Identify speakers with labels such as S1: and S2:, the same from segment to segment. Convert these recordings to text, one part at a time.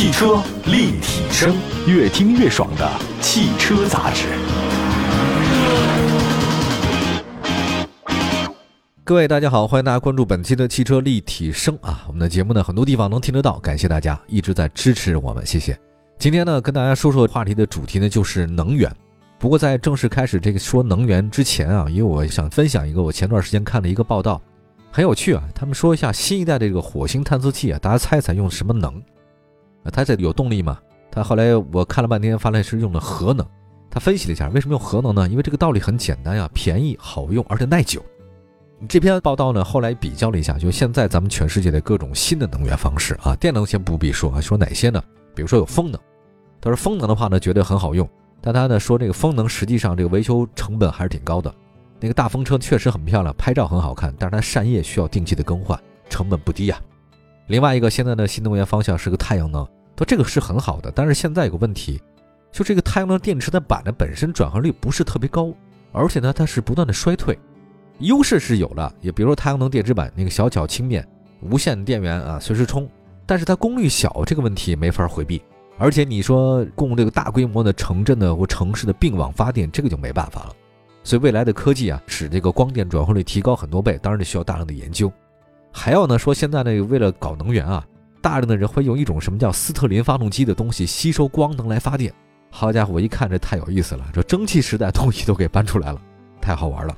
S1: 汽车立体声，越听越爽的汽车杂志。
S2: 各位大家好，欢迎大家关注本期的汽车立体声啊！我们的节目呢，很多地方能听得到，感谢大家一直在支持我们，谢谢。今天呢，跟大家说说话题的主题呢，就是能源。不过在正式开始这个说能源之前啊，因为我想分享一个我前段时间看的一个报道。很有趣啊！他们说一下新一代的这个火星探测器啊，大家猜一猜用什么能？啊，它这有动力吗？他后来我看了半天，发现是用的核能。他分析了一下，为什么用核能呢？因为这个道理很简单呀，便宜、好用，而且耐久。这篇报道呢，后来比较了一下，就现在咱们全世界的各种新的能源方式啊，电能先不必说啊，说哪些呢？比如说有风能。他说风能的话呢，觉得很好用，但他呢说这个风能实际上这个维修成本还是挺高的。那个大风车确实很漂亮，拍照很好看，但是它扇叶需要定期的更换，成本不低呀。另外一个现在的新能源方向是个太阳能，说这个是很好的，但是现在有个问题，就这个太阳能电池的板呢本身转换率不是特别高，而且呢它是不断的衰退。优势是有了，也比如说太阳能电池板那个小巧轻便，无线电源啊随时充，但是它功率小这个问题没法回避，而且你说供这个大规模的城镇的或城市的并网发电，这个就没办法了。所以未来的科技啊，使这个光电转换率提高很多倍，当然得需要大量的研究。还有呢，说现在呢，为了搞能源啊，大量的人会用一种什么叫斯特林发动机的东西吸收光能来发电。好家伙，我一看这太有意思了，这蒸汽时代东西都给搬出来了，太好玩了。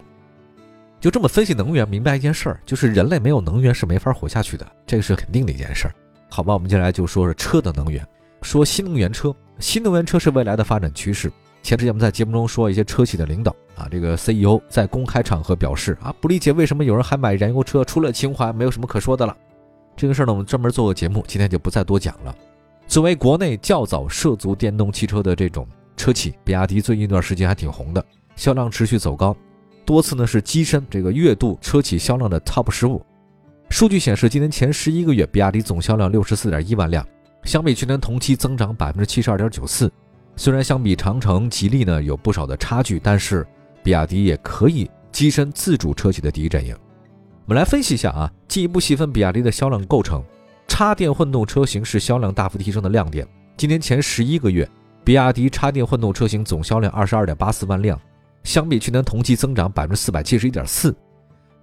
S2: 就这么分析能源，明白一件事儿，就是人类没有能源是没法活下去的，这个是肯定的一件事儿。好吧，我们接下来就说说车的能源，说新能源车，新能源车是未来的发展趋势。前之前我们在节目中说一些车企的领导啊，这个 CEO 在公开场合表示啊，不理解为什么有人还买燃油车，除了情怀没有什么可说的了。这个事儿呢，我们专门做个节目，今天就不再多讲了。作为国内较早涉足电动汽车的这种车企，比亚迪最近一段时间还挺红的，销量持续走高，多次呢是跻身这个月度车企销量的 TOP 十五。数据显示，今年前十一个月，比亚迪总销量六十四点一万辆，相比去年同期增长百分之七十二点九四。虽然相比长城、吉利呢有不少的差距，但是比亚迪也可以跻身自主车企的第一阵营。我们来分析一下啊，进一步细分比亚迪的销量构成。插电混动车型是销量大幅提升的亮点。今年前十一个月，比亚迪插电混动车型总销量二十二点八四万辆，相比去年同期增长百分之四百七十一点四。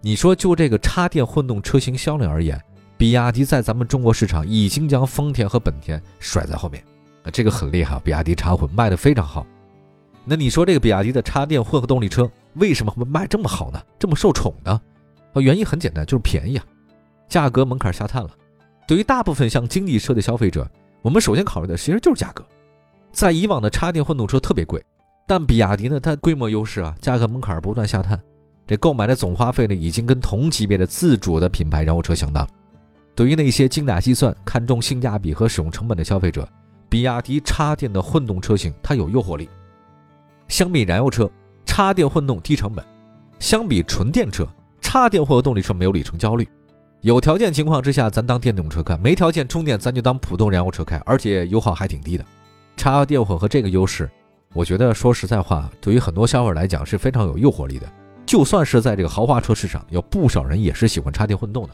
S2: 你说就这个插电混动车型销量而言，比亚迪在咱们中国市场已经将丰田和本田甩在后面。啊，这个很厉害，比亚迪插混卖的非常好。那你说这个比亚迪的插电混合动力车为什么会卖这么好呢？这么受宠呢？啊，原因很简单，就是便宜啊，价格门槛下探了。对于大部分像经济车的消费者，我们首先考虑的其实就是价格。在以往的插电混动车特别贵，但比亚迪呢，它规模优势啊，价格门槛不断下探，这购买的总花费呢，已经跟同级别的自主的品牌燃油车相当。对于那些精打细算、看重性价比和使用成本的消费者。比亚迪插电的混动车型，它有诱惑力。相比燃油车，插电混动低成本；相比纯电车，插电混合动力车没有里程焦虑。有条件情况之下，咱当电动车开；没条件充电，咱就当普通燃油车开，而且油耗还挺低的。插电混合这个优势，我觉得说实在话，对于很多消费者来讲是非常有诱惑力的。就算是在这个豪华车市场，有不少人也是喜欢插电混动的。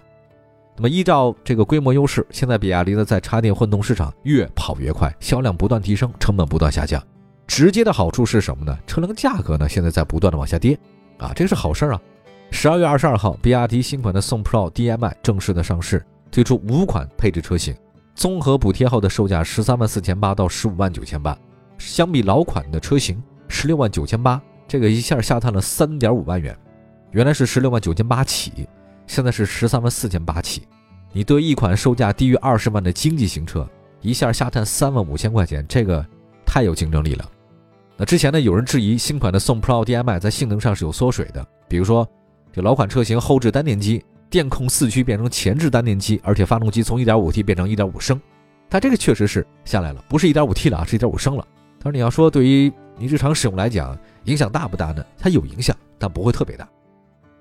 S2: 那么依照这个规模优势，现在比亚迪呢在插电混动市场越跑越快，销量不断提升，成本不断下降。直接的好处是什么呢？车辆价格呢现在在不断的往下跌，啊，这是好事儿啊。十二月二十二号，比亚迪新款的宋 Pro DM-i 正式的上市，推出五款配置车型，综合补贴后的售价十三万四千八到十五万九千八，相比老款的车型十六万九千八，这个一下下探了三点五万元，原来是十六万九千八起。现在是十三万四千八起，你对一款售价低于二十万的经济型车，一下下探三万五千块钱，这个太有竞争力了。那之前呢，有人质疑新款的宋 Pro DM-i 在性能上是有缩水的，比如说这老款车型后置单电机电控四驱变成前置单电机，而且发动机从 1.5T 变成1.5升，它这个确实是下来了，不是 1.5T 了啊，是1.5升了。他说你要说对于你日常使用来讲影响大不大呢？它有影响，但不会特别大，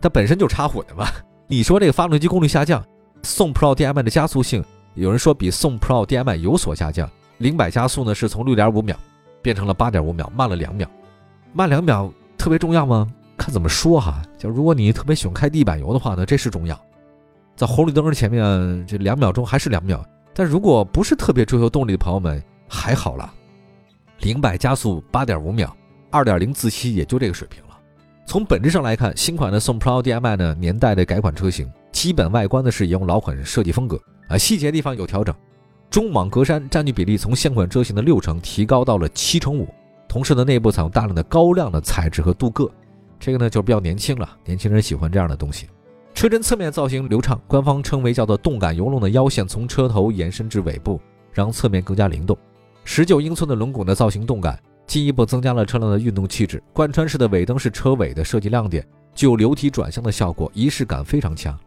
S2: 它本身就插混的嘛。你说这个发动机功率下降，宋 Pro DM-i 的加速性，有人说比宋 Pro DM-i 有所下降，零百加速呢是从六点五秒变成了八点五秒，慢了两秒，慢两秒特别重要吗？看怎么说哈，就如果你特别喜欢开地板油的话呢，这是重要，在红绿灯前面这两秒钟还是两秒，但如果不是特别追求动力的朋友们，还好了，零百加速八点五秒，二点零自吸也就这个水平了。从本质上来看，新款的宋 Pro DM-i 呢，年代的改款车型，基本外观呢是沿用老款设计风格啊，细节地方有调整。中网格栅占据比例从现款车型的六成提高到了七成五，同时呢，内部采用大量的高亮的材质和镀铬，这个呢就比较年轻了，年轻人喜欢这样的东西。车身侧面造型流畅，官方称为叫做动感游龙的腰线从车头延伸至尾部，让侧面更加灵动。十九英寸的轮毂的造型动感，进一步增加了车辆的运动气质。贯穿式的尾灯是车尾的设计亮点，具有流体转向的效果，仪式感非常强。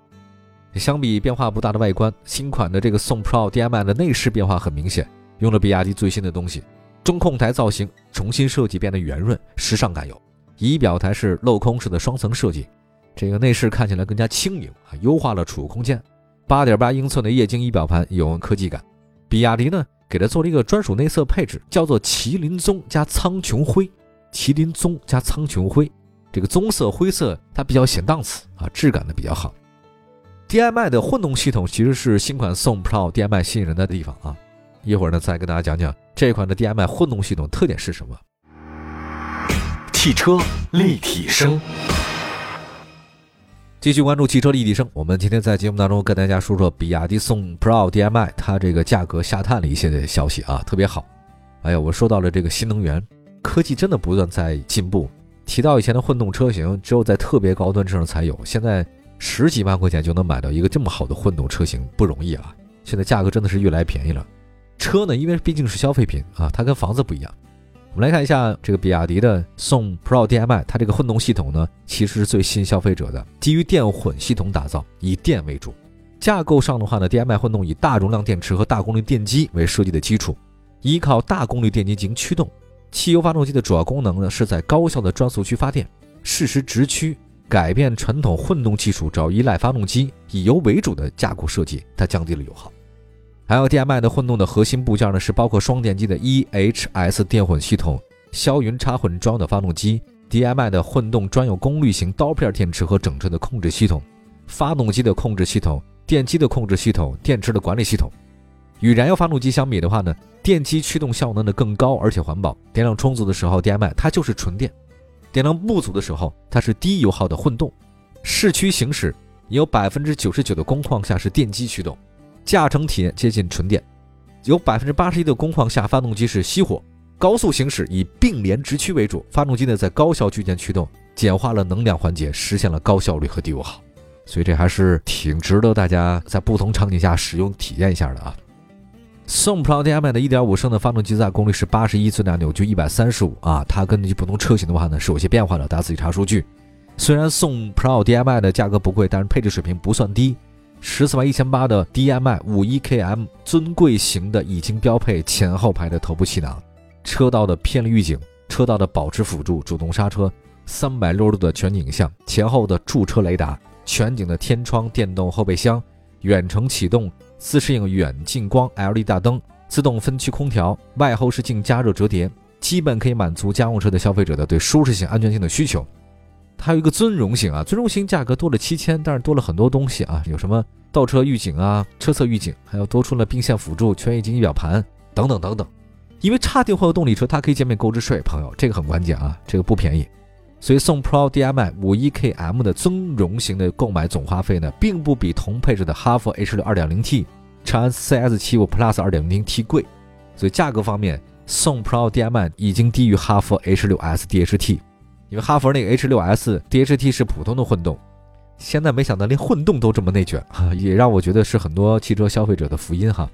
S2: 相比变化不大的外观，新款的这个宋 Pro DM-i 的内饰变化很明显，用了比亚迪最新的东西，中控台造型重新设计，变得圆润，时尚感有。仪表台是镂空式的双层设计，这个内饰看起来更加轻盈啊，优化了储物空间。八点八英寸的液晶仪表盘有科技感，比亚迪呢？给它做了一个专属内色配置，叫做麒麟棕加苍穹灰。麒麟棕加苍穹灰，这个棕色灰色它比较显档次啊，质感呢比较好。DM-i 的混动系统其实是新款宋 Pro DM-i 吸引人的地方啊。一会儿呢再跟大家讲讲这款的 DM-i 混动系统特点是什么。
S1: 汽车立体声。
S2: 继续关注汽车立体声，我们今天在节目当中跟大家说说比亚迪宋 Pro DM-i，它这个价格下探了一些的消息啊，特别好。哎呀，我说到了这个新能源科技，真的不断在进步。提到以前的混动车型，只有在特别高端车上才有，现在十几万块钱就能买到一个这么好的混动车型，不容易啊。现在价格真的是越来越便宜了。车呢，因为毕竟是消费品啊，它跟房子不一样。我们来看一下这个比亚迪的宋 Pro DM-i，它这个混动系统呢，其实是最吸引消费者的，基于电混系统打造，以电为主。架构上的话呢，DM-i 混动以大容量电池和大功率电机为设计的基础，依靠大功率电机进行驱动。汽油发动机的主要功能呢，是在高效的转速区发电，适时直驱，改变传统混动技术，主要依赖发动机以油为主的架构设计，它降低了油耗。还有 DM-i 的混动的核心部件呢，是包括双电机的 EHS 电混系统、霄云插混装的发动机、DM-i 的混动专有功率型刀片电池和整车的控制系统、发动机的控制系统、电机的控制系统、电池的管理系统。与燃油发动机相比的话呢，电机驱动效能呢更高，而且环保。电量充足的时候，DM-i 它就是纯电；电量不足的时候，它是低油耗的混动。市区行驶有百分之九十九的工况下是电机驱动。驾乘体验接近纯电，有百分之八十一的工况下，发动机是熄火。高速行驶以并联直驱为主，发动机呢在高效区间驱动，简化了能量环节，实现了高效率和低油耗。所以这还是挺值得大家在不同场景下使用体验一下的啊。宋 Pro DM-i 的1.5升的发动机最大功率是八十一，最大扭矩一百三十五啊。它根据不同车型的话呢是有些变化的，大家自己查数据。虽然宋 Pro DM-i 的价格不贵，但是配置水平不算低。十四万一千八的 DM-i 五一 KM 尊贵型的已经标配前后排的头部气囊，车道的偏离预警，车道的保持辅助，主动刹车，三百六十度的全景影像，前后的驻车雷达，全景的天窗，电动后备箱，远程启动，自适应远近光 LED 大灯，自动分区空调，外后视镜加热折叠，基本可以满足家用车的消费者的对舒适性、安全性的需求。它有一个尊荣型啊，尊荣型价格多了七千，但是多了很多东西啊，有什么倒车预警啊、车侧预警，还有多出了并线辅助、全液晶仪表盘等等等等。因为插电混合动力车，它可以减免购置税，朋友，这个很关键啊，这个不便宜。所以宋 Pro DM-i 五一 KM 的尊荣型的购买总花费呢，并不比同配置的哈弗 H 六 2.0T、长安 CS 七五 Plus 2.0T 贵。所以价格方面，宋 Pro DM-i 已经低于哈弗 H 六 S DHT。因为哈弗那个 H 六 S DHT 是普通的混动，现在没想到连混动都这么内卷啊，也让我觉得是很多汽车消费者的福音哈。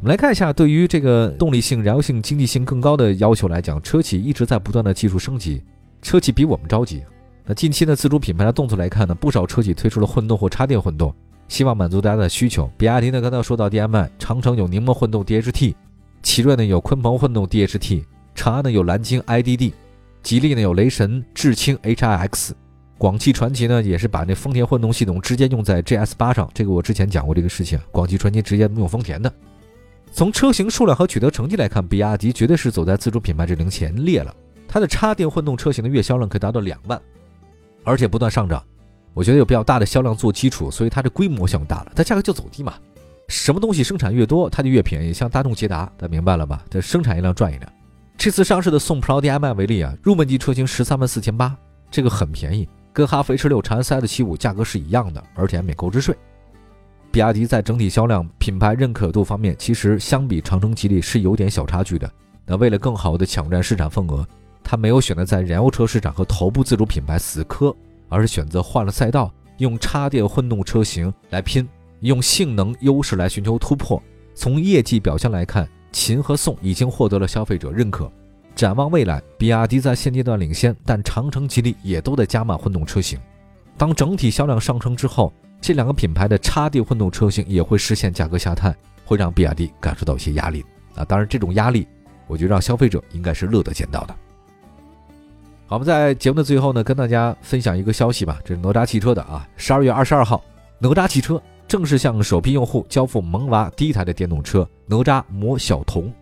S2: 我们来看一下，对于这个动力性、燃油性、经济性更高的要求来讲，车企一直在不断的技术升级，车企比我们着急。那近期的自主品牌的动作来看呢，不少车企推出了混动或插电混动，希望满足大家的需求。比亚迪呢，刚才说到 DM-i，长城有柠檬混动 DHT，奇瑞呢有鲲鹏混动 DHT，长安呢有蓝鲸 IDD。吉利呢有雷神智清 HiX，广汽传祺呢也是把那丰田混动系统直接用在 GS 八上，这个我之前讲过这个事情。广汽传祺直接用丰田的。从车型数量和取得成绩来看，比亚迪绝对是走在自主品牌之领前列了。它的插电混动车型的月销量可以达到两万，而且不断上涨。我觉得有比较大的销量做基础，所以它的规模相当大了，它价格就走低嘛。什么东西生产越多，它就越便宜。像大众捷达，大家明白了吧？这生产一辆赚一辆。这次上市的宋 Pro DM-i 为例啊，入门级车型十三万四千八，这个很便宜，跟哈弗 H 六、长安 CS 七五价格是一样的，而且还免购置税。比亚迪在整体销量、品牌认可度方面，其实相比长城、吉利是有点小差距的。那为了更好的抢占市场份额，它没有选择在燃油车市场和头部自主品牌死磕，而是选择换了赛道，用插电混动车型来拼。用性能优势来寻求突破。从业绩表现来看，秦和宋已经获得了消费者认可。展望未来，比亚迪在现阶段领先，但长城、吉利也都在加码混动车型。当整体销量上升之后，这两个品牌的插电混动车型也会实现价格下探，会让比亚迪感受到一些压力啊。当然，这种压力，我觉得让消费者应该是乐得见到的。好，我们在节目的最后呢，跟大家分享一个消息吧，这是哪吒汽车的啊，十二月二十二号，哪吒汽车。正式向首批用户交付萌娃第一台的电动车哪吒魔小童。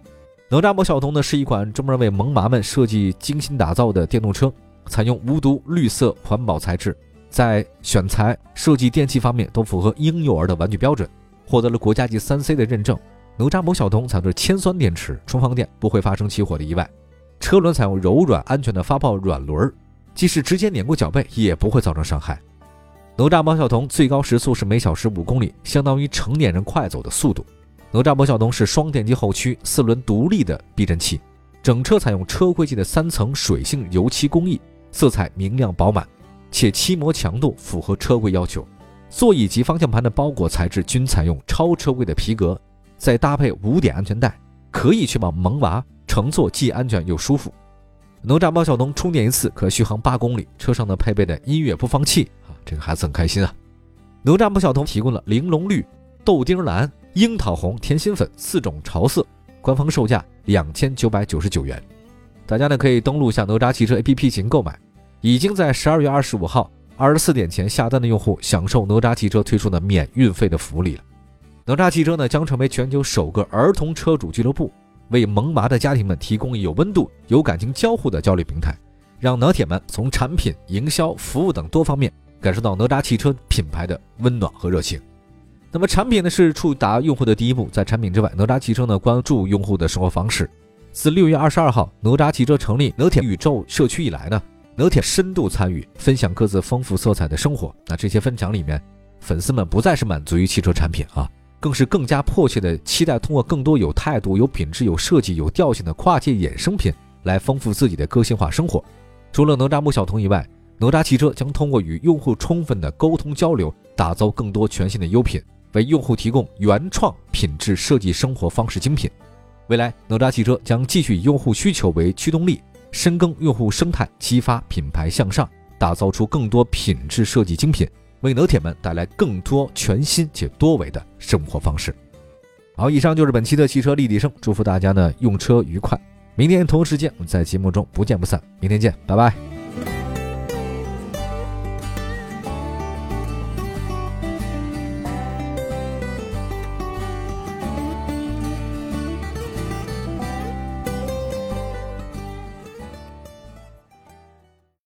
S2: 哪吒魔小童呢，是一款专门为萌娃们设计、精心打造的电动车，采用无毒、绿色、环保材质，在选材、设计、电器方面都符合婴幼儿的玩具标准，获得了国家级三 C 的认证。哪吒魔小童采用铅酸电池，充放电不会发生起火的意外。车轮采用柔软、安全的发泡软轮，即使直接碾过脚背，也不会造成伤害。哪吒魔小童最高时速是每小时五公里，相当于成年人快走的速度。哪吒魔小童是双电机后驱、四轮独立的避震器，整车采用车规级的三层水性油漆工艺，色彩明亮饱满，且漆膜强度符合车规要求。座椅及方向盘的包裹材质均采用超车规的皮革，再搭配五点安全带，可以确保萌娃乘坐既安全又舒服。哪吒魔小童充电一次可续航八公里，车上呢配备的音乐播放器。这个孩子很开心啊！哪吒魔小童提供了玲珑绿、豆丁蓝、樱桃红、甜心粉四种潮色，官方售价两千九百九十九元。大家呢可以登录一下哪吒汽车 APP 进行购买。已经在十二月二十五号二十四点前下单的用户，享受哪吒汽车推出的免运费的福利了。哪吒汽车呢将成为全球首个儿童车主俱乐部，为萌娃的家庭们提供有温度、有感情交互的交流平台，让哪铁们从产品、营销、服务等多方面。感受到哪吒汽车品牌的温暖和热情。那么产品呢是触达用户的第一步，在产品之外，哪吒汽车呢关注用户的生活方式。自六月二十二号哪吒汽车成立哪铁宇宙社区以来呢，哪铁深度参与分享各自丰富色彩的生活。那这些分享里面，粉丝们不再是满足于汽车产品啊，更是更加迫切的期待通过更多有态度、有品质、有设计、有调性的跨界衍生品来丰富自己的个性化生活。除了哪吒木小童以外。哪吒汽车将通过与用户充分的沟通交流，打造更多全新的优品，为用户提供原创品质设计生活方式精品。未来，哪吒汽车将继续以用户需求为驱动力，深耕用户生态，激发品牌向上，打造出更多品质设计精品，为哪铁们带来更多全新且多维的生活方式。好，以上就是本期的汽车立体声，祝福大家呢用车愉快。明天同一时间，我们在节目中不见不散。明天见，拜拜。